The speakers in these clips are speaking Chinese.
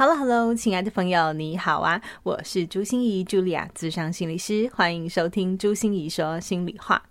Hello，Hello，亲爱的朋友，你好啊！我是朱芯仪，Julia，咨商心理师，欢迎收听朱心怡说心里话。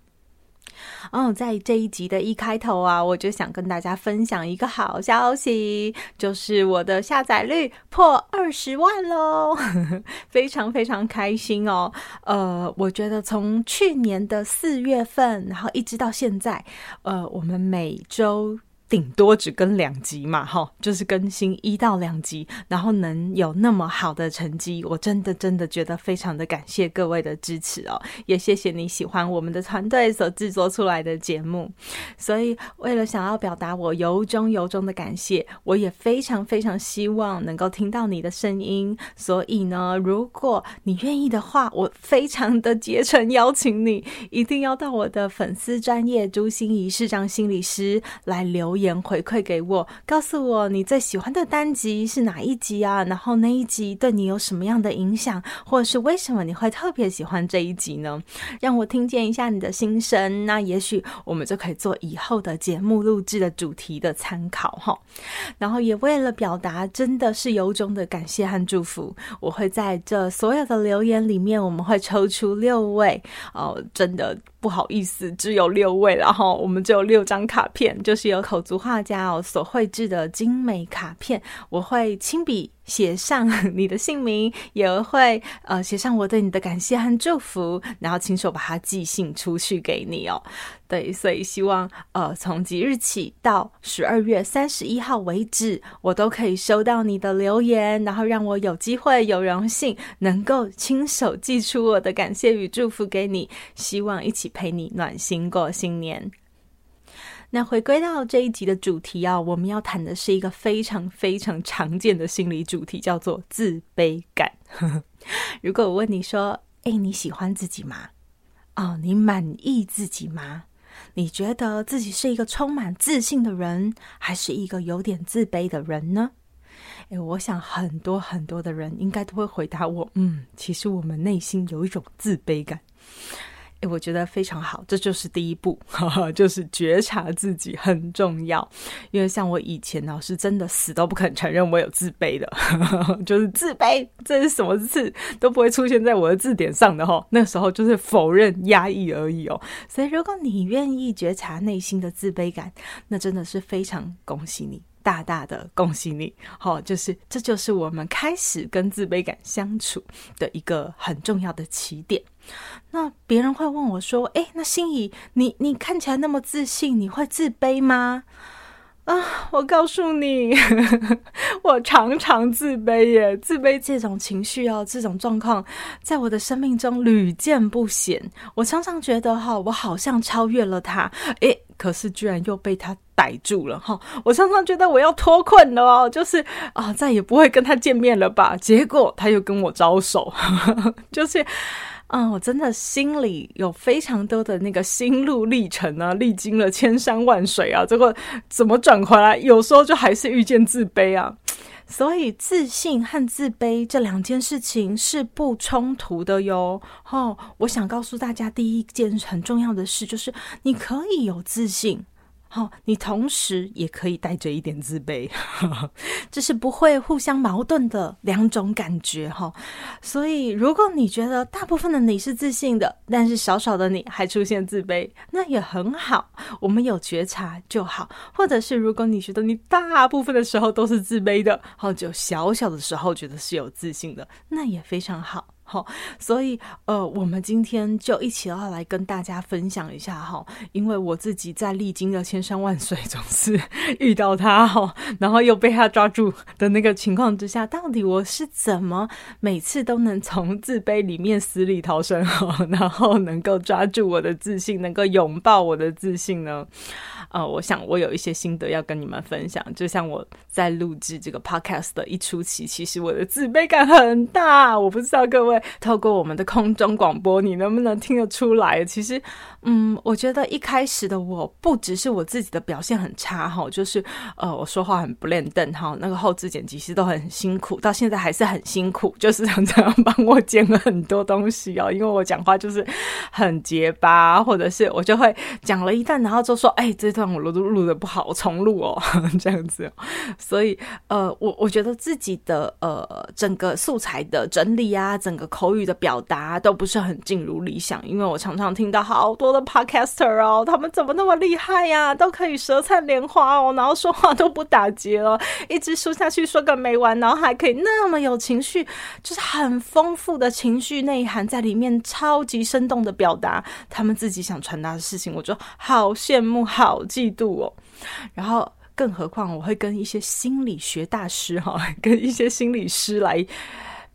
哦，在这一集的一开头啊，我就想跟大家分享一个好消息，就是我的下载率破二十万喽，非常非常开心哦。呃，我觉得从去年的四月份，然后一直到现在，呃，我们每周。顶多只更两集嘛，哈，就是更新一到两集，然后能有那么好的成绩，我真的真的觉得非常的感谢各位的支持哦，也谢谢你喜欢我们的团队所制作出来的节目。所以，为了想要表达我由衷由衷的感谢，我也非常非常希望能够听到你的声音。所以呢，如果你愿意的话，我非常的竭诚邀请你，一定要到我的粉丝专业朱心仪视障心理师来留言。回馈给我，告诉我你最喜欢的单集是哪一集啊？然后那一集对你有什么样的影响，或者是为什么你会特别喜欢这一集呢？让我听见一下你的心声，那也许我们就可以做以后的节目录制的主题的参考哈。然后也为了表达真的是由衷的感谢和祝福，我会在这所有的留言里面，我们会抽出六位哦，真的。不好意思，只有六位，然后我们只有六张卡片，就是由口足画家哦所绘制的精美卡片，我会亲笔。写上你的姓名，也会呃写上我对你的感谢和祝福，然后亲手把它寄信出去给你哦。对，所以希望呃从即日起到十二月三十一号为止，我都可以收到你的留言，然后让我有机会有荣幸能够亲手寄出我的感谢与祝福给你，希望一起陪你暖心过新年。那回归到这一集的主题啊，我们要谈的是一个非常非常常见的心理主题，叫做自卑感。如果我问你说：“诶，你喜欢自己吗？哦，你满意自己吗？你觉得自己是一个充满自信的人，还是一个有点自卑的人呢？”诶，我想很多很多的人应该都会回答我：“嗯，其实我们内心有一种自卑感。”诶，我觉得非常好，这就是第一步，呵呵，就是觉察自己很重要。因为像我以前呢，是真的死都不肯承认我有自卑的，呵呵，就是自卑，这是什么字都不会出现在我的字典上的哈。那时候就是否认、压抑而已哦。所以，如果你愿意觉察内心的自卑感，那真的是非常恭喜你。大大的恭喜你，好，就是这就是我们开始跟自卑感相处的一个很重要的起点。那别人会问我说：“哎，那心仪，你你看起来那么自信，你会自卑吗？”啊，我告诉你，我常常自卑耶。自卑这种情绪哦，这种状况，在我的生命中屡见不鲜。我常常觉得哈，我好像超越了他，诶，可是居然又被他逮住了哈。我常常觉得我要脱困了哦，就是啊，再也不会跟他见面了吧？结果他又跟我招手，就是。啊，我真的心里有非常多的那个心路历程啊，历经了千山万水啊，这个怎么转回来？有时候就还是遇见自卑啊，所以自信和自卑这两件事情是不冲突的哟。哦，我想告诉大家，第一件很重要的事就是你可以有自信。好，你同时也可以带着一点自卑，这是不会互相矛盾的两种感觉哈。所以，如果你觉得大部分的你是自信的，但是少少的你还出现自卑，那也很好，我们有觉察就好。或者是如果你觉得你大部分的时候都是自卑的，好，就小小的时候觉得是有自信的，那也非常好。好，所以呃，我们今天就一起要来跟大家分享一下哈，因为我自己在历经了千山万水，总是遇到他哈，然后又被他抓住的那个情况之下，到底我是怎么每次都能从自卑里面死里逃生哈，然后能够抓住我的自信，能够拥抱我的自信呢？呃，我想我有一些心得要跟你们分享，就像我在录制这个 podcast 的一初期，其实我的自卑感很大，我不知道各位。透过我们的空中广播，你能不能听得出来？其实，嗯，我觉得一开始的我不只是我自己的表现很差哈，就是呃，我说话很不轮转哈，那个后置剪辑师都很辛苦，到现在还是很辛苦，就是常常帮我剪了很多东西哦，因为我讲话就是很结巴，或者是我就会讲了一段，然后就说，哎，这段我录录录的不好，重录哦，这样子。所以，呃，我我觉得自己的呃整个素材的整理啊，整个口语的表达都不是很尽如理想，因为我常常听到好多的 podcaster 哦，他们怎么那么厉害呀，都可以舌灿莲花哦，然后说话都不打结哦，一直说下去说个没完，然后还可以那么有情绪，就是很丰富的情绪内涵在里面，超级生动的表达他们自己想传达的事情，我就好羡慕，好嫉妒哦，然后。更何况，我会跟一些心理学大师哈，跟一些心理师来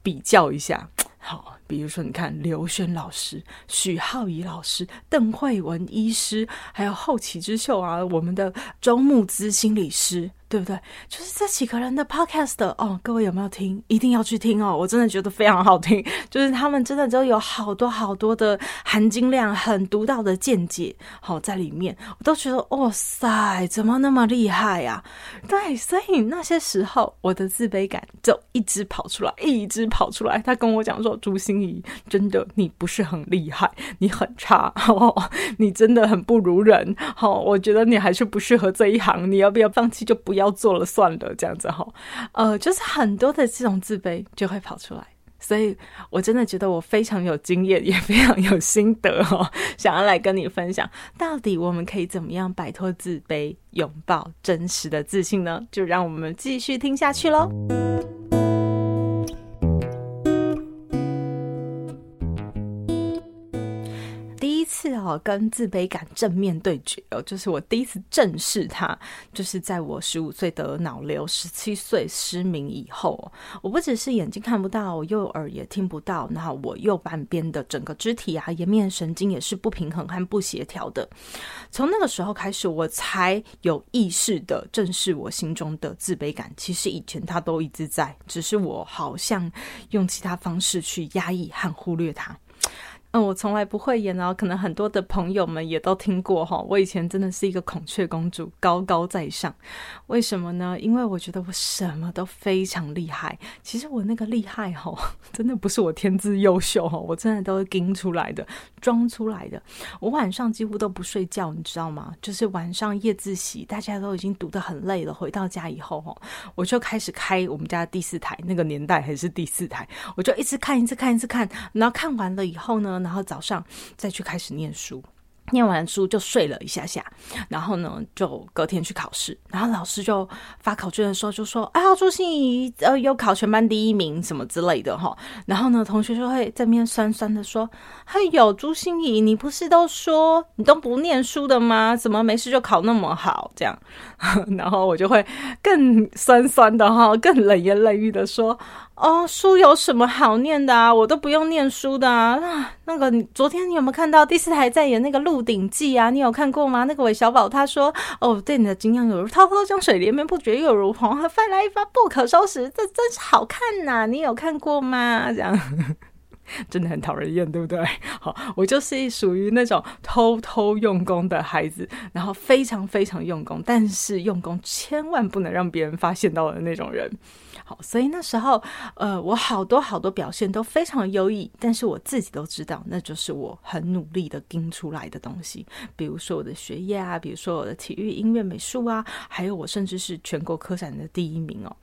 比较一下。好，比如说，你看刘轩老师、许浩怡老师、邓慧文医师，还有后起之秀啊，我们的周木姿心理师。对不对？就是这几个人的 podcast 哦，各位有没有听？一定要去听哦！我真的觉得非常好听，就是他们真的都有好多好多的含金量，很独到的见解，好在里面，我都觉得哇塞，怎么那么厉害呀？对，所以那些时候我的自卑感就一直跑出来，一直跑出来。他跟我讲说：“朱心仪，真的你不是很厉害，你很差，哦，你真的很不如人。好，我觉得你还是不适合这一行，你要不要放弃？就不。”要要做了，算了，这样子哈，呃，就是很多的这种自卑就会跑出来，所以我真的觉得我非常有经验，也非常有心得哈，想要来跟你分享，到底我们可以怎么样摆脱自卑，拥抱真实的自信呢？就让我们继续听下去喽。是哦，跟自卑感正面对决哦，就是我第一次正视它，就是在我十五岁得脑瘤、十七岁失明以后，我不只是眼睛看不到，我右耳也听不到，然后我右半边的整个肢体啊，颜面神经也是不平衡和不协调的。从那个时候开始，我才有意识的正视我心中的自卑感。其实以前它都一直在，只是我好像用其他方式去压抑和忽略它。嗯，我从来不会演哦，可能很多的朋友们也都听过哈。我以前真的是一个孔雀公主，高高在上。为什么呢？因为我觉得我什么都非常厉害。其实我那个厉害哈，真的不是我天资优秀哈，我真的都是出来的，装出来的。我晚上几乎都不睡觉，你知道吗？就是晚上夜自习，大家都已经读得很累了，回到家以后哈，我就开始开我们家第四台，那个年代还是第四台，我就一直看，一直看，一直看，然后看完了以后呢，然后早上再去开始念书。念完书就睡了一下下，然后呢，就隔天去考试。然后老师就发考卷的时候就说：“哎呀，朱心怡呃又考全班第一名什么之类的哈。”然后呢，同学就会在面酸酸的说：“哎呦，朱心怡，你不是都说你都不念书的吗？怎么没事就考那么好？”这样，然后我就会更酸酸的哈，更冷言冷语的说。哦，书有什么好念的啊？我都不用念书的啊。那那个，昨天你有没有看到第四台在演那个《鹿鼎记》啊？你有看过吗？那个韦小宝他说：“哦，对你的敬仰有如滔滔江水，连绵不绝，又如黄河泛来一发不可收拾。”这真是好看呐，你有看过吗？这样 真的很讨人厌，对不对？好，我就是属于那种偷偷用功的孩子，然后非常非常用功，但是用功千万不能让别人发现到的那种人。好，所以那时候，呃，我好多好多表现都非常优异，但是我自己都知道，那就是我很努力的盯出来的东西。比如说我的学业啊，比如说我的体育、音乐、美术啊，还有我甚至是全国科展的第一名哦。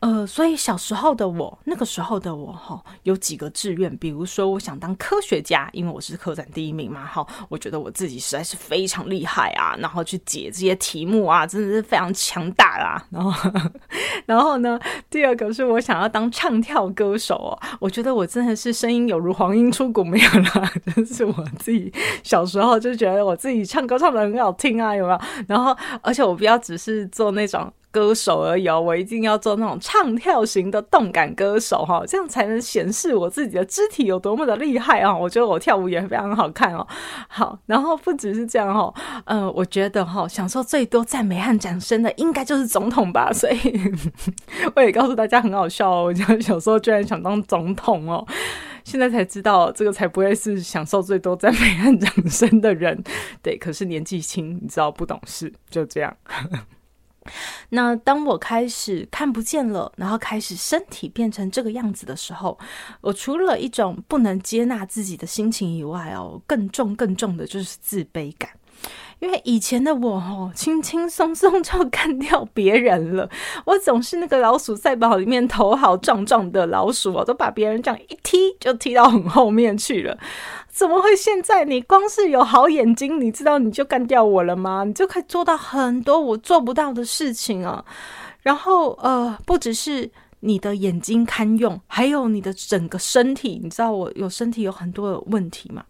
呃，所以小时候的我，那个时候的我，哈，有几个志愿，比如说我想当科学家，因为我是科展第一名嘛，哈，我觉得我自己实在是非常厉害啊，然后去解这些题目啊，真的是非常强大啦。然后，然后呢，第二个是我想要当唱跳歌手哦，我觉得我真的是声音有如黄莺出谷，没有啦，真是我自己小时候就觉得我自己唱歌唱得很好听啊，有没有？然后，而且我不要只是做那种。歌手而已哦，我一定要做那种唱跳型的动感歌手哈，这样才能显示我自己的肢体有多么的厉害啊！我觉得我跳舞也非常好看哦。好，然后不只是这样哈，嗯，我觉得哈，享受最多赞美和掌声的应该就是总统吧。所以我也告诉大家很好笑哦，我小时候居然想当总统哦。现在才知道，这个才不会是享受最多赞美和掌声的人。对，可是年纪轻，你知道不懂事，就这样。那当我开始看不见了，然后开始身体变成这个样子的时候，我除了一种不能接纳自己的心情以外哦，更重更重的就是自卑感。因为以前的我哦，轻轻松松就干掉别人了，我总是那个老鼠赛跑里面头好壮壮的老鼠哦，都把别人这样一踢就踢到很后面去了。怎么会现在你光是有好眼睛，你知道你就干掉我了吗？你就可以做到很多我做不到的事情啊。然后呃，不只是你的眼睛堪用，还有你的整个身体，你知道我有身体有很多的问题嘛，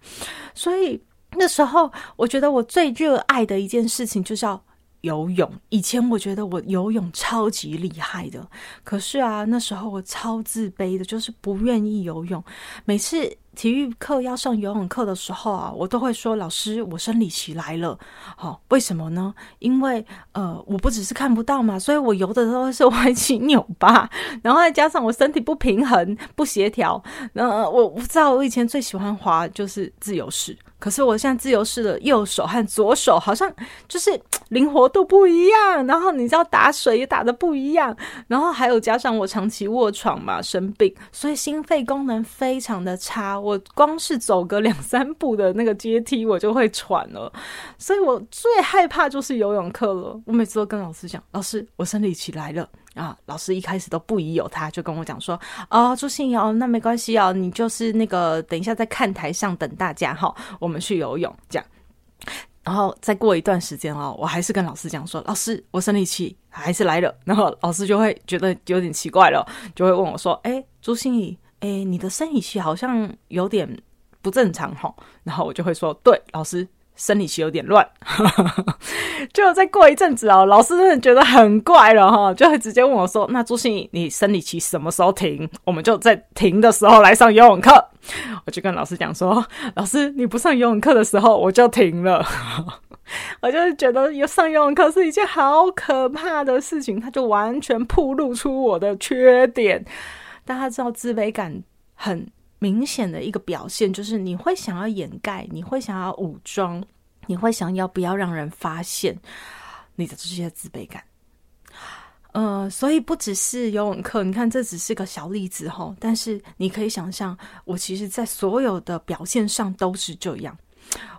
所以。那时候，我觉得我最热爱的一件事情就是要游泳。以前我觉得我游泳超级厉害的，可是啊，那时候我超自卑的，就是不愿意游泳。每次体育课要上游泳课的时候啊，我都会说：“老师，我生理期来了。”好，为什么呢？因为呃，我不只是看不到嘛，所以我游的都是歪七扭八，然后再加上我身体不平衡、不协调。那，我不知道，我以前最喜欢滑就是自由式。可是我现在自由式的右手和左手好像就是灵活度不一样，然后你知道打水也打得不一样，然后还有加上我长期卧床嘛，生病，所以心肺功能非常的差，我光是走个两三步的那个阶梯我就会喘了，所以我最害怕就是游泳课了。我每次都跟老师讲，老师我生理期来了。啊，老师一开始都不疑有他，就跟我讲说：“哦，朱心怡哦，那没关系哦，你就是那个等一下在看台上等大家哈，我们去游泳这样。”然后再过一段时间哦，我还是跟老师讲说：“老师，我生理期还是来了。”然后老师就会觉得有点奇怪了，就会问我说：“哎，朱心怡，哎，你的生理期好像有点不正常哈。”然后我就会说：“对，老师。”生理期有点乱，就再过一阵子哦，老师真的觉得很怪了哈，就会直接问我说：“那朱心怡，你生理期什么时候停？我们就在停的时候来上游泳课。”我就跟老师讲说：“老师，你不上游泳课的时候，我就停了。”我就是觉得有上游泳课是一件好可怕的事情，它就完全暴露出我的缺点。大家知道自卑感很。明显的一个表现就是你会想要掩盖，你会想要武装，你会想要不要让人发现你的这些自卑感。呃，所以不只是游泳课，你看这只是个小例子哈，但是你可以想象，我其实在所有的表现上都是这样。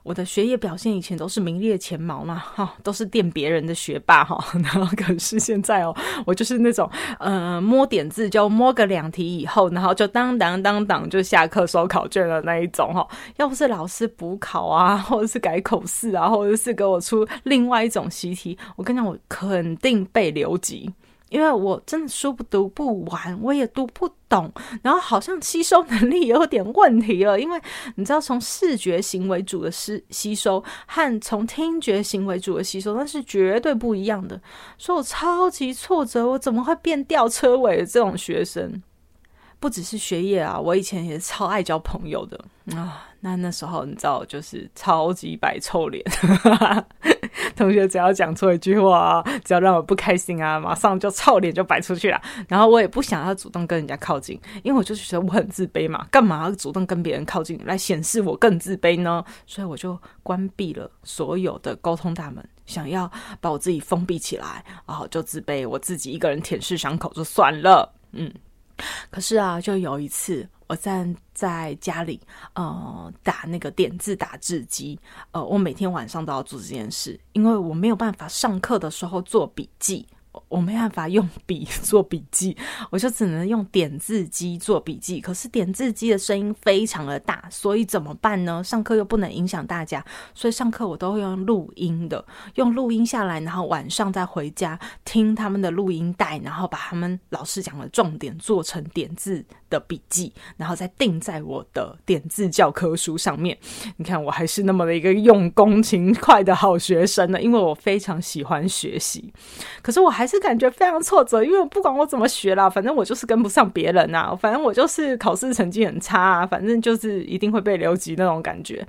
我的学业表现以前都是名列前茅嘛，哈，都是垫别人的学霸哈。然后可是现在哦，我就是那种呃摸点字就摸个两题以后，然后就当当当当就下课收考卷的那一种哈。要不是老师补考啊，或者是改口试啊，或者是给我出另外一种习题，我跟你讲，我肯定被留级。因为我真的书不读不完，我也读不懂，然后好像吸收能力有点问题了。因为你知道，从视觉型为主的吸吸收和从听觉型为主的吸收，那是绝对不一样的。所以我超级挫折，我怎么会变吊车尾的这种学生？不只是学业啊，我以前也超爱交朋友的啊。那那时候你知道，就是超级白臭脸，同学只要讲错一句话，只要让我不开心啊，马上就臭脸就摆出去了。然后我也不想要主动跟人家靠近，因为我就是觉得我很自卑嘛，干嘛要主动跟别人靠近来显示我更自卑呢？所以我就关闭了所有的沟通大门，想要把我自己封闭起来，然后就自卑，我自己一个人舔舐伤口就算了。嗯，可是啊，就有一次。我站在家里，呃，打那个点字打字机，呃，我每天晚上都要做这件事，因为我没有办法上课的时候做笔记。我没办法用笔做笔记，我就只能用点字机做笔记。可是点字机的声音非常的大，所以怎么办呢？上课又不能影响大家，所以上课我都会用录音的，用录音下来，然后晚上再回家听他们的录音带，然后把他们老师讲的重点做成点字的笔记，然后再订在我的点字教科书上面。你看，我还是那么的一个用功勤快的好学生呢，因为我非常喜欢学习。可是我还。还是感觉非常挫折，因为不管我怎么学啦，反正我就是跟不上别人呐，反正我就是考试成绩很差啊，反正就是一定会被留级那种感觉。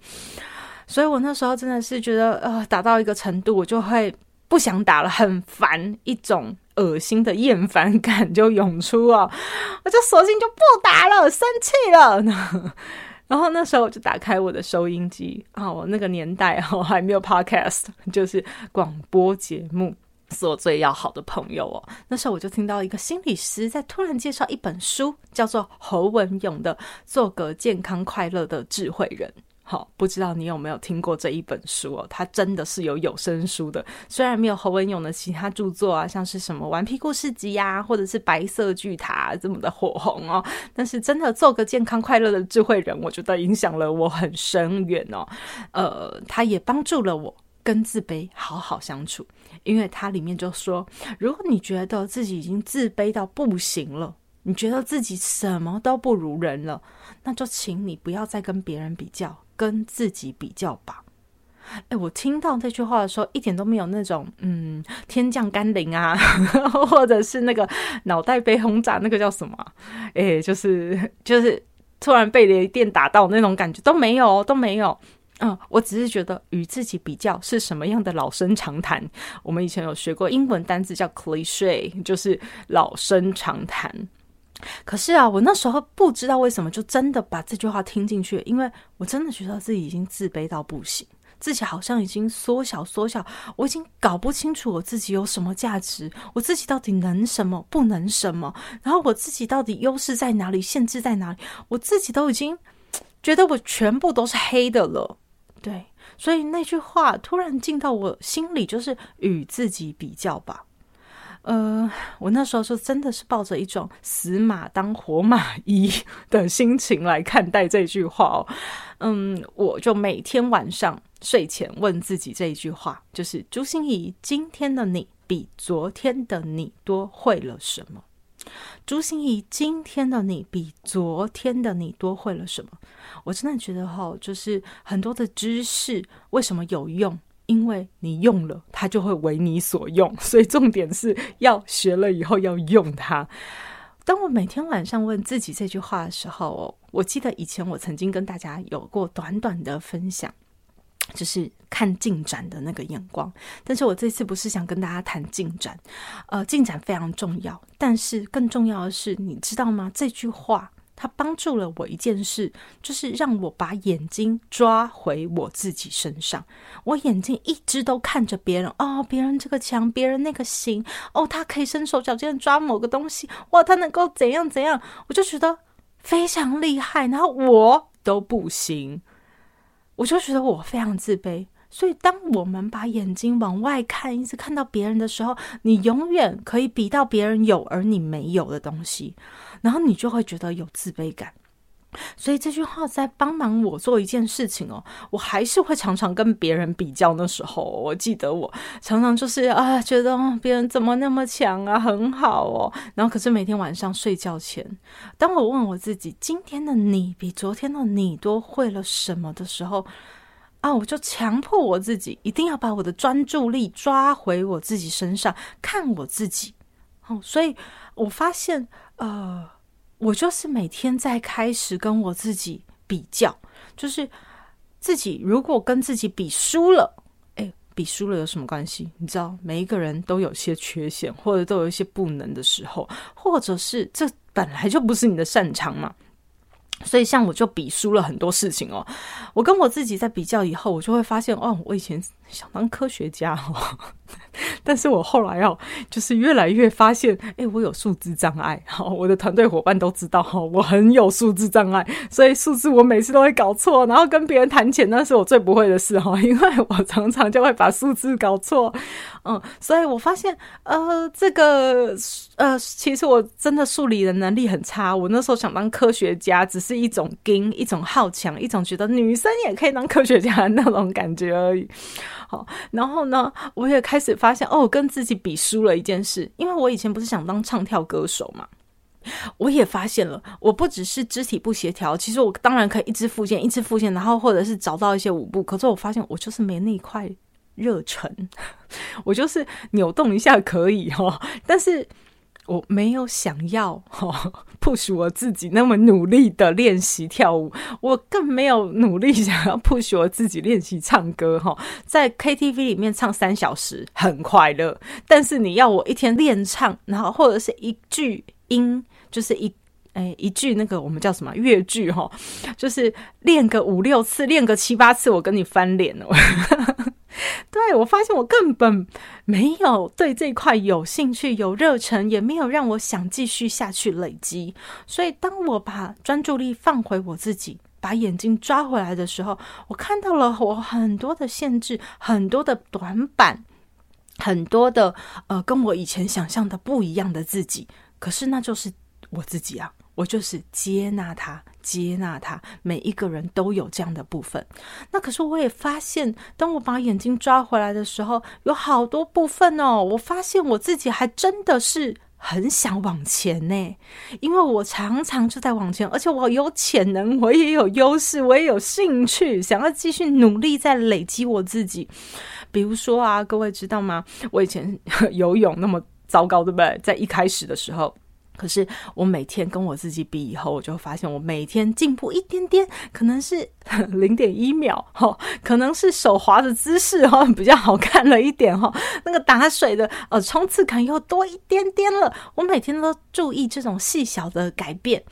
所以我那时候真的是觉得，呃，打到一个程度，我就会不想打了，很烦，一种恶心的厌烦感就涌出啊，我就索性就不打了，生气了。然后那时候我就打开我的收音机啊，我那个年代哈还没有 podcast，就是广播节目。是我最要好的朋友哦。那时候我就听到一个心理师在突然介绍一本书，叫做侯文勇的《做个健康快乐的智慧人》。好，不知道你有没有听过这一本书哦？它真的是有有声书的，虽然没有侯文勇的其他著作啊，像是什么《顽皮故事集》呀，或者是《白色巨塔》这么的火红哦，但是真的做个健康快乐的智慧人，我觉得影响了我很深远哦。呃，他也帮助了我跟自卑好好相处。因为它里面就说，如果你觉得自己已经自卑到不行了，你觉得自己什么都不如人了，那就请你不要再跟别人比较，跟自己比较吧。哎，我听到这句话的时候，一点都没有那种嗯天降甘霖啊，或者是那个脑袋被轰炸，那个叫什么？哎，就是就是突然被雷电打到那种感觉都没有，都没有。嗯，我只是觉得与自己比较是什么样的老生常谈。我们以前有学过英文单字叫 cliche，就是老生常谈。可是啊，我那时候不知道为什么就真的把这句话听进去，因为我真的觉得自己已经自卑到不行，自己好像已经缩小缩小，我已经搞不清楚我自己有什么价值，我自己到底能什么，不能什么，然后我自己到底优势在哪里，限制在哪里，我自己都已经觉得我全部都是黑的了。对，所以那句话突然进到我心里，就是与自己比较吧。呃，我那时候就真的是抱着一种死马当活马医的心情来看待这句话哦。嗯，我就每天晚上睡前问自己这一句话，就是朱心怡，今天的你比昨天的你多会了什么？朱心怡，今天的你比昨天的你多会了什么？我真的觉得哈，就是很多的知识为什么有用？因为你用了，它就会为你所用。所以重点是要学了以后要用它。当我每天晚上问自己这句话的时候，我记得以前我曾经跟大家有过短短的分享。就是看进展的那个眼光，但是我这次不是想跟大家谈进展，呃，进展非常重要，但是更重要的是，你知道吗？这句话它帮助了我一件事，就是让我把眼睛抓回我自己身上。我眼睛一直都看着别人，哦，别人这个强，别人那个行，哦，他可以伸手脚尖抓某个东西，哇，他能够怎样怎样，我就觉得非常厉害，然后我都不行。我就觉得我非常自卑，所以当我们把眼睛往外看，一直看到别人的时候，你永远可以比到别人有而你没有的东西，然后你就会觉得有自卑感。所以这句话在帮忙我做一件事情哦，我还是会常常跟别人比较。那时候我记得我常常就是啊，觉得别人怎么那么强啊，很好哦。然后可是每天晚上睡觉前，当我问我自己今天的你比昨天的你多会了什么的时候，啊，我就强迫我自己一定要把我的专注力抓回我自己身上，看我自己。哦，所以我发现呃。我就是每天在开始跟我自己比较，就是自己如果跟自己比输了，诶，比输了有什么关系？你知道，每一个人都有些缺陷，或者都有一些不能的时候，或者是这本来就不是你的擅长嘛。所以，像我就比输了很多事情哦。我跟我自己在比较以后，我就会发现，哦，我以前想当科学家哦。但是我后来哦就是越来越发现，哎，我有数字障碍。好，我的团队伙伴都知道哈，我很有数字障碍，所以数字我每次都会搞错。然后跟别人谈钱，那是我最不会的事哈，因为我常常就会把数字搞错。嗯，所以我发现，呃，这个呃，其实我真的数理的能力很差。我那时候想当科学家，只是一种劲，一种好强，一种觉得女生也可以当科学家的那种感觉而已。然后呢，我也开始发现，哦，跟自己比输了一件事，因为我以前不是想当唱跳歌手嘛，我也发现了，我不只是肢体不协调，其实我当然可以一直复健，一直复健，然后或者是找到一些舞步，可是我发现我就是没那一块热忱，我就是扭动一下可以哦，但是我没有想要哈 push 我自己那么努力的练习跳舞，我更没有努力想要 push 我自己练习唱歌哈。在 KTV 里面唱三小时很快乐，但是你要我一天练唱，然后或者是一句音，就是一哎一句那个我们叫什么乐句哈，就是练个五六次，练个七八次，我跟你翻脸了。对，我发现我根本没有对这块有兴趣、有热忱，也没有让我想继续下去累积。所以，当我把专注力放回我自己，把眼睛抓回来的时候，我看到了我很多的限制，很多的短板，很多的呃，跟我以前想象的不一样的自己。可是，那就是我自己啊。我就是接纳他，接纳他。每一个人都有这样的部分。那可是我也发现，当我把眼睛抓回来的时候，有好多部分哦。我发现我自己还真的是很想往前呢，因为我常常就在往前，而且我有潜能，我也有优势，我也有兴趣，想要继续努力在累积我自己。比如说啊，各位知道吗？我以前 游泳那么糟糕，对不对？在一开始的时候。可是我每天跟我自己比以后，我就发现我每天进步一点点，可能是 零点一秒哈，可能是手滑的姿势哈比较好看了一点哈，那个打水的呃冲刺感又多一点点了。我每天都注意这种细小的改变。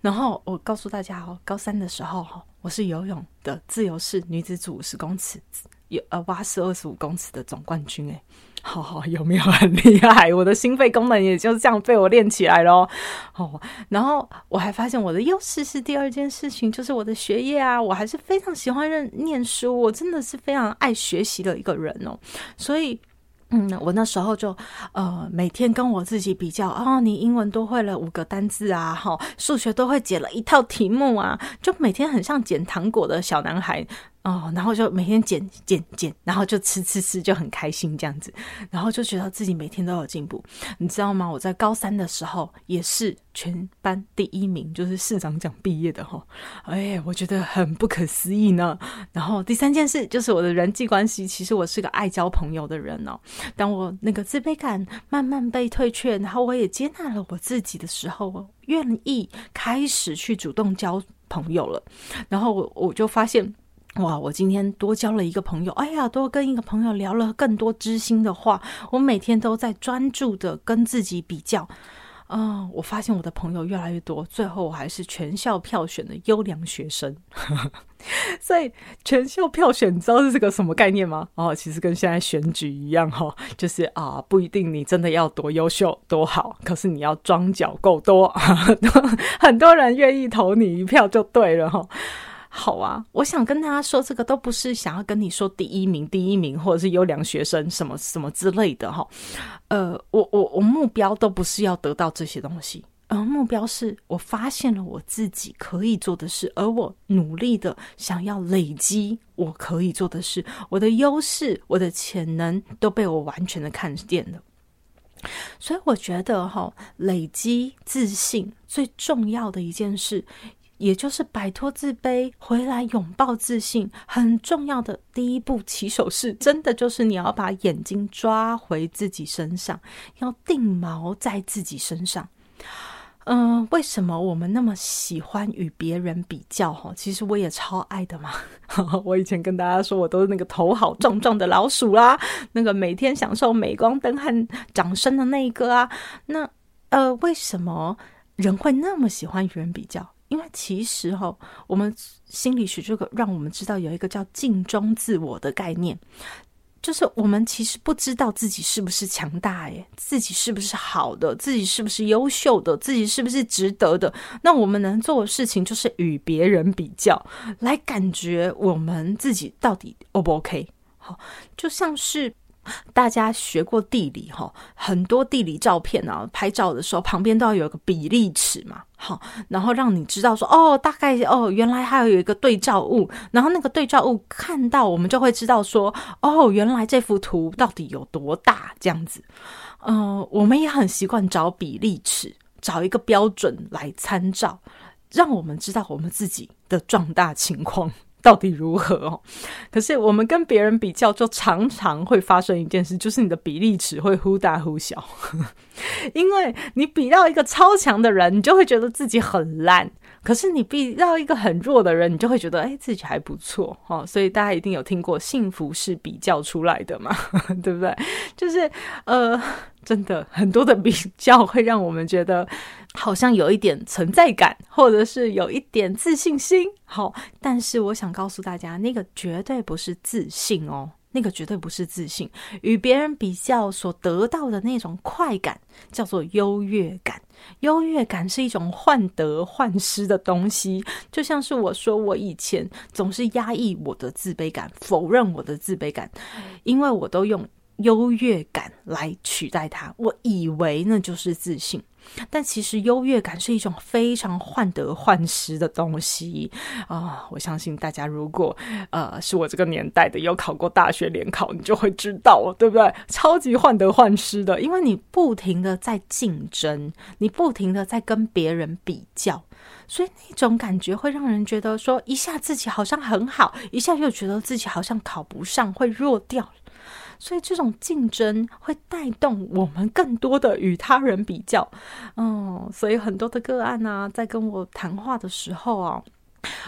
然后我告诉大家哦，高三的时候哈，我是游泳的自由式女子组五十公尺，有呃蛙式二十五公尺的总冠军诶。好好，有没有很厉害？我的心肺功能也就这样被我练起来咯。哦，然后我还发现我的优势是第二件事情，就是我的学业啊，我还是非常喜欢认念书，我真的是非常爱学习的一个人哦。所以，嗯，我那时候就呃每天跟我自己比较哦，你英文都会了五个单字啊，哈，数学都会解了一套题目啊，就每天很像捡糖果的小男孩。哦，然后就每天减减减，然后就吃吃吃，就很开心这样子，然后就觉得自己每天都有进步，你知道吗？我在高三的时候也是全班第一名，就是市长奖毕业的哈，哎，我觉得很不可思议呢。然后第三件事就是我的人际关系，其实我是个爱交朋友的人哦。当我那个自卑感慢慢被退却，然后我也接纳了我自己的时候，我愿意开始去主动交朋友了，然后我我就发现。哇！我今天多交了一个朋友，哎呀，多跟一个朋友聊了更多知心的话。我每天都在专注的跟自己比较，啊、我发现我的朋友越来越多，最后我还是全校票选的优良学生。所以全校票选，你知道是这个什么概念吗？哦，其实跟现在选举一样哈，就是啊，不一定你真的要多优秀多好，可是你要装脚够多，很多人愿意投你一票就对了哈。好啊，我想跟大家说，这个都不是想要跟你说第一名、第一名，或者是优良学生什么什么之类的哈。呃，我我我目标都不是要得到这些东西，而目标是我发现了我自己可以做的事，而我努力的想要累积我可以做的事，我的优势、我的潜能都被我完全的看见了。所以我觉得哈，累积自信最重要的一件事。也就是摆脱自卑，回来拥抱自信，很重要的第一步起手式，真的就是你要把眼睛抓回自己身上，要定锚在自己身上。嗯、为什么我们那么喜欢与别人比较？哈，其实我也超爱的嘛。我以前跟大家说，我都是那个头好壮壮的老鼠啦，那个每天享受镁光灯和掌声的那一个啊。那呃，为什么人会那么喜欢与人比较？因为其实哈，我们心理学这个让我们知道有一个叫镜中自我的概念，就是我们其实不知道自己是不是强大耶，自己是不是好的，自己是不是优秀的，自己是不是值得的。那我们能做的事情就是与别人比较，来感觉我们自己到底 O 不 OK？好，就像是。大家学过地理哈，很多地理照片啊，拍照的时候旁边都要有个比例尺嘛，好，然后让你知道说哦，大概哦，原来还有一个对照物，然后那个对照物看到我们就会知道说哦，原来这幅图到底有多大这样子，嗯、我们也很习惯找比例尺，找一个标准来参照，让我们知道我们自己的壮大情况。到底如何？可是我们跟别人比较，就常常会发生一件事，就是你的比例尺会忽大忽小，因为你比到一个超强的人，你就会觉得自己很烂。可是你比到一个很弱的人，你就会觉得哎，自己还不错哦。所以大家一定有听过，幸福是比较出来的嘛，对不对？就是呃，真的很多的比较会让我们觉得好像有一点存在感，或者是有一点自信心。好，但是我想告诉大家，那个绝对不是自信哦。那个绝对不是自信，与别人比较所得到的那种快感叫做优越感。优越感是一种患得患失的东西，就像是我说，我以前总是压抑我的自卑感，否认我的自卑感，因为我都用优越感来取代它，我以为那就是自信。但其实优越感是一种非常患得患失的东西啊、我相信大家如果呃是我这个年代的，有考过大学联考，你就会知道，对不对？超级患得患失的，因为你不停的在竞争，你不停的在跟别人比较，所以那种感觉会让人觉得说，一下自己好像很好，一下又觉得自己好像考不上，会弱掉。所以这种竞争会带动我们更多的与他人比较，嗯，所以很多的个案呢，在跟我谈话的时候啊，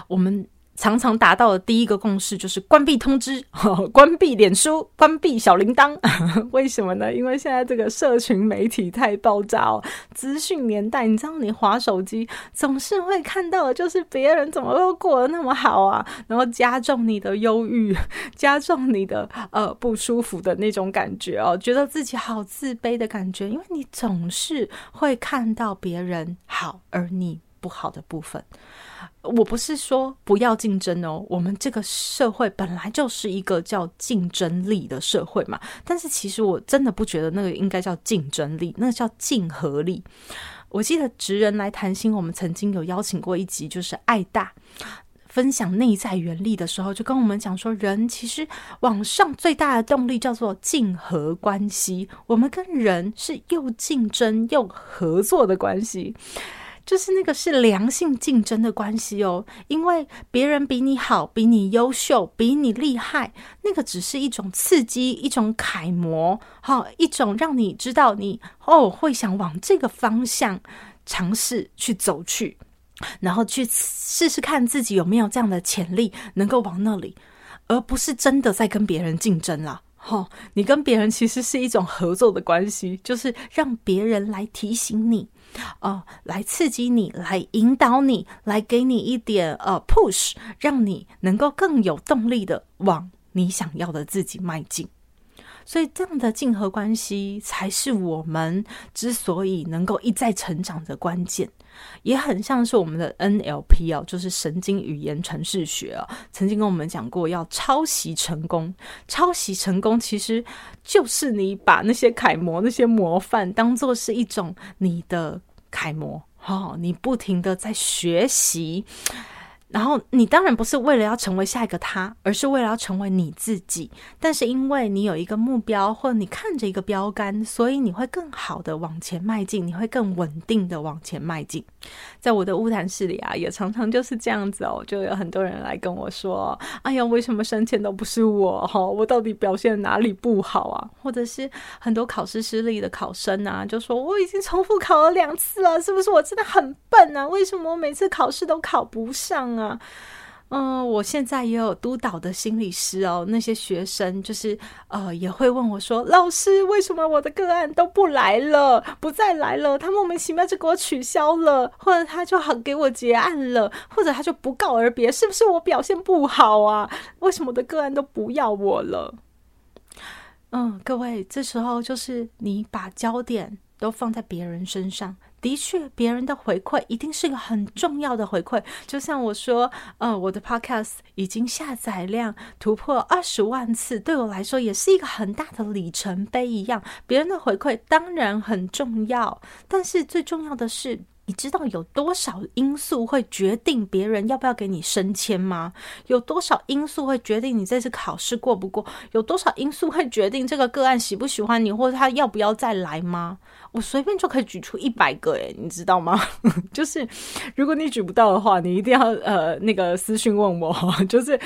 我们。常常达到的第一个共识就是关闭通知，关闭脸书，关闭小铃铛。为什么呢？因为现在这个社群媒体太爆炸哦，资讯年代，你知道，你滑手机总是会看到的，就是别人怎么都过得那么好啊，然后加重你的忧郁，加重你的呃不舒服的那种感觉哦，觉得自己好自卑的感觉，因为你总是会看到别人好，而你不好的部分。我不是说不要竞争哦，我们这个社会本来就是一个叫竞争力的社会嘛。但是其实我真的不觉得那个应该叫竞争力，那个叫竞合力。我记得职人来谈心，我们曾经有邀请过一集，就是爱大分享内在原力的时候，就跟我们讲说，人其实往上最大的动力叫做竞合关系。我们跟人是又竞争又合作的关系。就是那个是良性竞争的关系哦，因为别人比你好，比你优秀，比你厉害，那个只是一种刺激，一种楷模，好，一种让你知道你哦会想往这个方向尝试去走去，然后去试试看自己有没有这样的潜力能够往那里，而不是真的在跟别人竞争了。哦，你跟别人其实是一种合作的关系，就是让别人来提醒你。哦，来刺激你，来引导你，来给你一点呃 push，让你能够更有动力的往你想要的自己迈进。所以这样的竞合关系才是我们之所以能够一再成长的关键，也很像是我们的 NLP 哦，就是神经语言程式学哦，曾经跟我们讲过要抄袭成功，抄袭成功其实就是你把那些楷模、那些模范当做是一种你的楷模，哦，你不停的在学习。然后你当然不是为了要成为下一个他，而是为了要成为你自己。但是因为你有一个目标，或者你看着一个标杆，所以你会更好的往前迈进，你会更稳定的往前迈进。在我的乌谈室里啊，也常常就是这样子哦，就有很多人来跟我说：“哎呀，为什么升迁都不是我？哈，我到底表现哪里不好啊？”或者是很多考试失利的考生啊，就说：“我已经重复考了两次了，是不是我真的很笨啊？为什么我每次考试都考不上啊？”啊，嗯，我现在也有督导的心理师哦，那些学生就是呃，也会问我说：“老师，为什么我的个案都不来了，不再来了？他莫名其妙就给我取消了，或者他就好给我结案了，或者他就不告而别，是不是我表现不好啊？为什么我的个案都不要我了？”嗯，各位，这时候就是你把焦点都放在别人身上。的确，别人的回馈一定是个很重要的回馈。就像我说，呃，我的 podcast 已经下载量突破二十万次，对我来说也是一个很大的里程碑一样。别人的回馈当然很重要，但是最重要的是你知道有多少因素会决定别人要不要给你升迁吗？有多少因素会决定你这次考试过不过？有多少因素会决定这个个案喜不喜欢你，或者他要不要再来吗？我随便就可以举出一百个，诶，你知道吗？就是如果你举不到的话，你一定要呃那个私讯问我。就是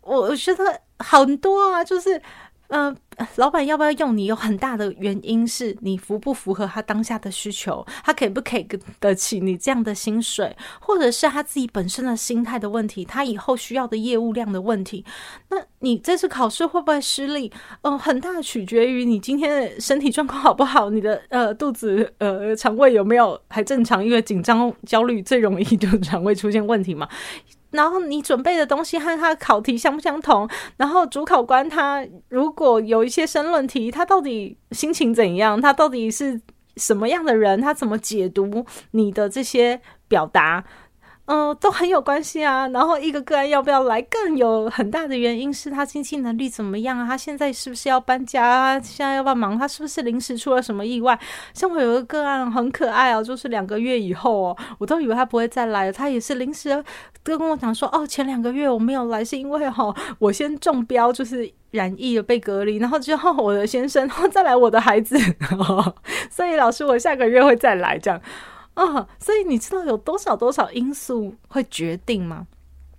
我觉得很多啊，就是。嗯、呃，老板要不要用你？有很大的原因是你符不符合他当下的需求，他可不可以给得起你这样的薪水，或者是他自己本身的心态的问题，他以后需要的业务量的问题。那你这次考试会不会失利？哦、呃，很大取决于你今天的身体状况好不好，你的呃肚子呃肠胃有没有还正常？因为紧张焦虑最容易就肠胃出现问题嘛。然后你准备的东西和他考题相不相同？然后主考官他如果有一些申论题，他到底心情怎样？他到底是什么样的人？他怎么解读你的这些表达？嗯，都很有关系啊。然后一个个案要不要来，更有很大的原因是他经济能力怎么样啊？他现在是不是要搬家啊？现在要不要忙？他是不是临时出了什么意外？像我有个个案很可爱哦，就是两个月以后哦，我都以为他不会再来了。他也是临时都跟我讲说，哦，前两个月我没有来，是因为哈，我先中标，就是染疫了被隔离，然后之后我的先生，然后再来我的孩子，所以老师我下个月会再来这样。啊、所以你知道有多少多少因素会决定吗？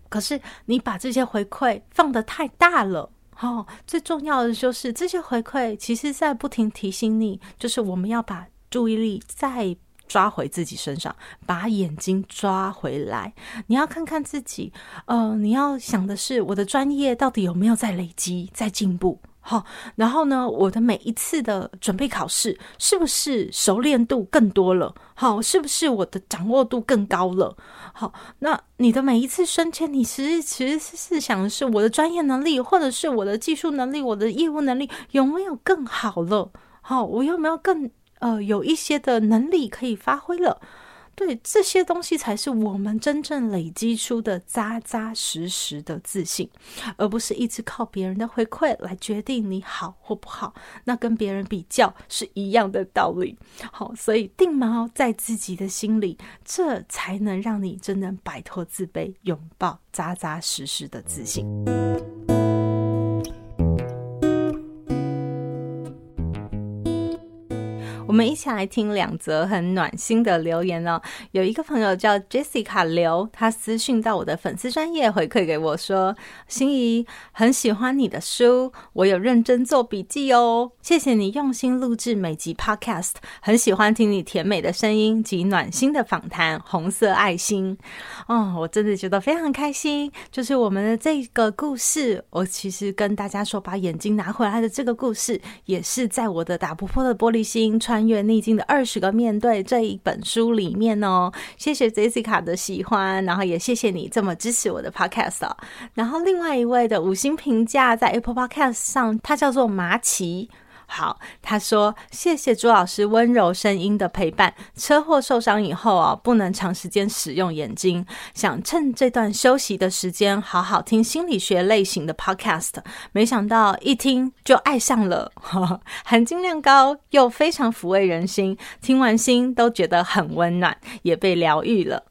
可是你把这些回馈放得太大了，哦，最重要的就是这些回馈，其实在不停提醒你，就是我们要把注意力再抓回自己身上，把眼睛抓回来。你要看看自己，呃，你要想的是我的专业到底有没有在累积，在进步。好，然后呢，我的每一次的准备考试，是不是熟练度更多了？好，是不是我的掌握度更高了？好，那你的每一次升迁，你其实其实是想的是我的专业能力，或者是我的技术能力，我的业务能力有没有更好了？好，我有没有更呃有一些的能力可以发挥了？对，这些东西才是我们真正累积出的扎扎实实的自信，而不是一直靠别人的回馈来决定你好或不好。那跟别人比较是一样的道理。好，所以定锚在自己的心里，这才能让你真正摆脱自卑，拥抱扎扎实实的自信。我们一起来听两则很暖心的留言哦。有一个朋友叫 Jessica 刘，他私讯到我的粉丝专业回馈给我说：“心怡很喜欢你的书，我有认真做笔记哦。谢谢你用心录制每集 Podcast，很喜欢听你甜美的声音及暖心的访谈。红色爱心哦，我真的觉得非常开心。就是我们的这个故事，我其实跟大家说，把眼睛拿回来的这个故事，也是在我的打不破的玻璃心穿。穿越逆境的二十个面对这一本书里面哦，谢谢 Jessica 的喜欢，然后也谢谢你这么支持我的 Podcast 哦。然后另外一位的五星评价在 Apple Podcast 上，他叫做麻奇。好，他说谢谢朱老师温柔声音的陪伴。车祸受伤以后啊，不能长时间使用眼睛，想趁这段休息的时间好好听心理学类型的 podcast。没想到一听就爱上了，呵呵，含金量高又非常抚慰人心，听完心都觉得很温暖，也被疗愈了。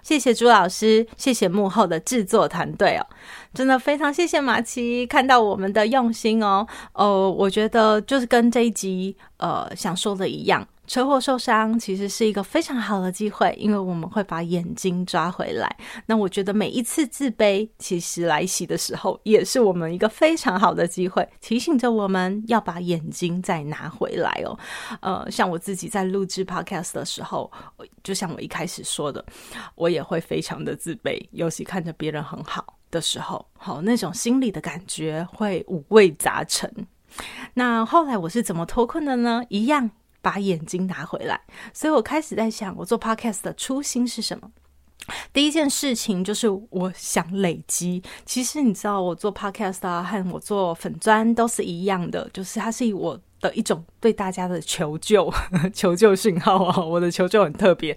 谢谢朱老师，谢谢幕后的制作团队哦，真的非常谢谢马奇看到我们的用心哦。哦，我觉得就是跟这一集呃想说的一样。车祸受伤其实是一个非常好的机会，因为我们会把眼睛抓回来。那我觉得每一次自卑其实来袭的时候，也是我们一个非常好的机会，提醒着我们要把眼睛再拿回来哦。呃，像我自己在录制 Podcast 的时候，就像我一开始说的，我也会非常的自卑，尤其看着别人很好的时候，好，那种心里的感觉会五味杂陈。那后来我是怎么脱困的呢？一样。把眼睛拿回来，所以我开始在想，我做 podcast 的初心是什么？第一件事情就是我想累积。其实你知道，我做 podcast 啊，和我做粉砖都是一样的，就是它是我的一种对大家的求救、求救讯号啊。我的求救很特别。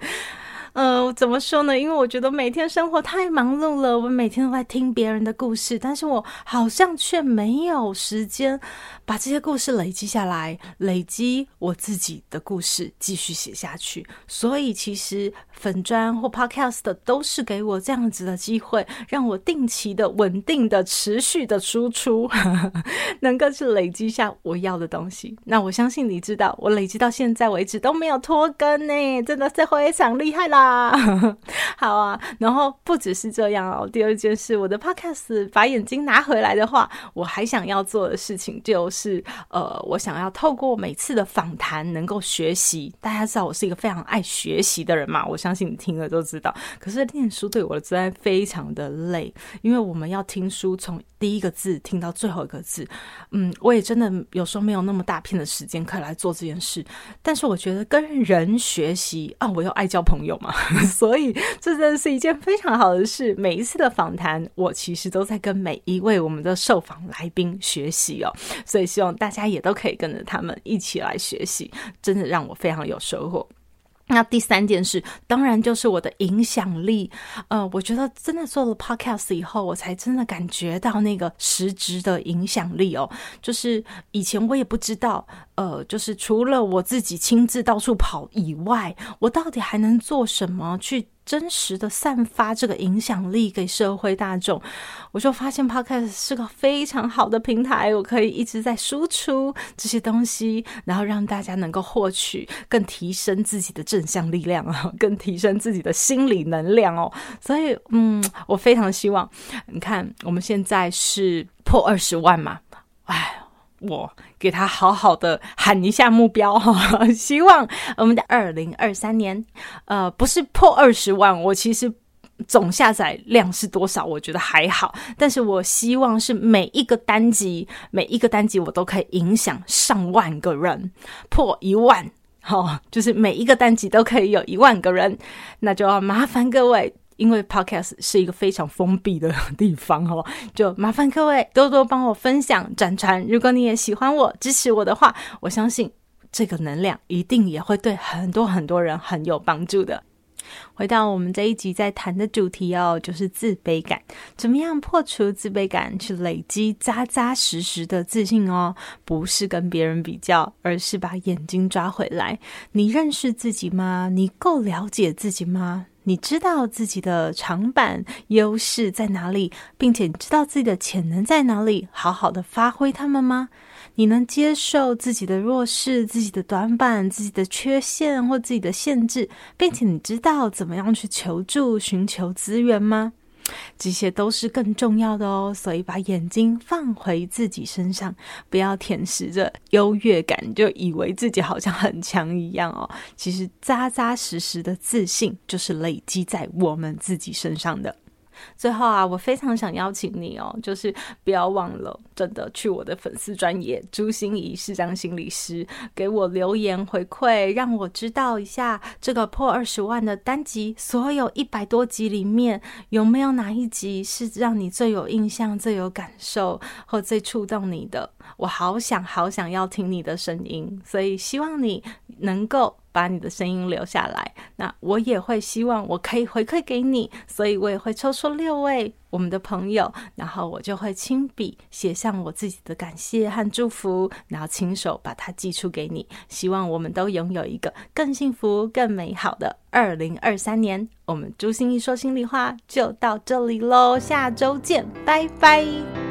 呃，怎么说呢？因为我觉得每天生活太忙碌了，我每天都在听别人的故事，但是我好像却没有时间把这些故事累积下来，累积我自己的故事，继续写下去。所以其实粉砖或 Podcast 的都是给我这样子的机会，让我定期的、稳定的、持续的输出，能够去累积下我要的东西。那我相信你知道，我累积到现在为止都没有拖更呢，真的是非常厉害啦！好啊，然后不只是这样哦，第二件事，我的 Podcast 把眼睛拿回来的话，我还想要做的事情就是，呃，我想要透过每次的访谈能够学习。大家知道我是一个非常爱学习的人嘛，我想相信你听了都知道。可是念书对我的真的非常的累，因为我们要听书从第一个字听到最后一个字。嗯，我也真的有时候没有那么大片的时间可以来做这件事。但是我觉得跟人学习啊，我又爱交朋友嘛，所以这真的是一件非常好的事。每一次的访谈，我其实都在跟每一位我们的受访来宾学习哦。所以希望大家也都可以跟着他们一起来学习，真的让我非常有收获。那第三件事，当然就是我的影响力。呃，我觉得真的做了 podcast 以后，我才真的感觉到那个实质的影响力哦。就是以前我也不知道，呃，就是除了我自己亲自到处跑以外，我到底还能做什么去真实的散发这个影响力给社会大众，我就发现 Podcast 是个非常好的平台，我可以一直在输出这些东西，然后让大家能够获取更提升自己的正向力量啊，更提升自己的心理能量哦。所以，嗯，我非常希望，你看我们现在是破二十万嘛，哎。我给他好好的喊一下目标哈，希望我们的二零二三年，呃，不是破二十万，我其实总下载量是多少，我觉得还好，但是我希望是每一个单集，每一个单集我都可以影响上万个人，破一万，哈，就是每一个单集都可以有一万个人，那就要麻烦各位。因为 Podcast 是一个非常封闭的地方哦，就麻烦各位多多帮我分享、转传。如果你也喜欢我、支持我的话，我相信这个能量一定也会对很多很多人很有帮助的。回到我们这一集在谈的主题哦，就是自卑感。怎么样破除自卑感，去累积扎扎实实的自信哦？不是跟别人比较，而是把眼睛抓回来。你认识自己吗？你够了解自己吗？你知道自己的长板优势在哪里，并且你知道自己的潜能在哪里，好好的发挥他们吗？你能接受自己的弱势、自己的短板、自己的缺陷或自己的限制，并且你知道怎么样去求助、寻求资源吗？这些都是更重要的哦，所以把眼睛放回自己身上，不要舔食着优越感，就以为自己好像很强一样哦。其实扎扎实实的自信就是累积在我们自己身上的。最后啊，我非常想邀请你哦，就是不要忘了，真的去我的粉丝专业朱芯仪视障心理师给我留言回馈，让我知道一下这个破二十万的单集，所有一百多集里面有没有哪一集是让你最有印象、最有感受或最触动你的？我好想好想要听你的声音，所以希望你能够。把你的声音留下来，那我也会希望我可以回馈给你，所以我也会抽出六位我们的朋友，然后我就会亲笔写上我自己的感谢和祝福，然后亲手把它寄出给你。希望我们都拥有一个更幸福、更美好的二零二三年。我们朱芯仪说心里话就到这里喽，下周见，拜拜。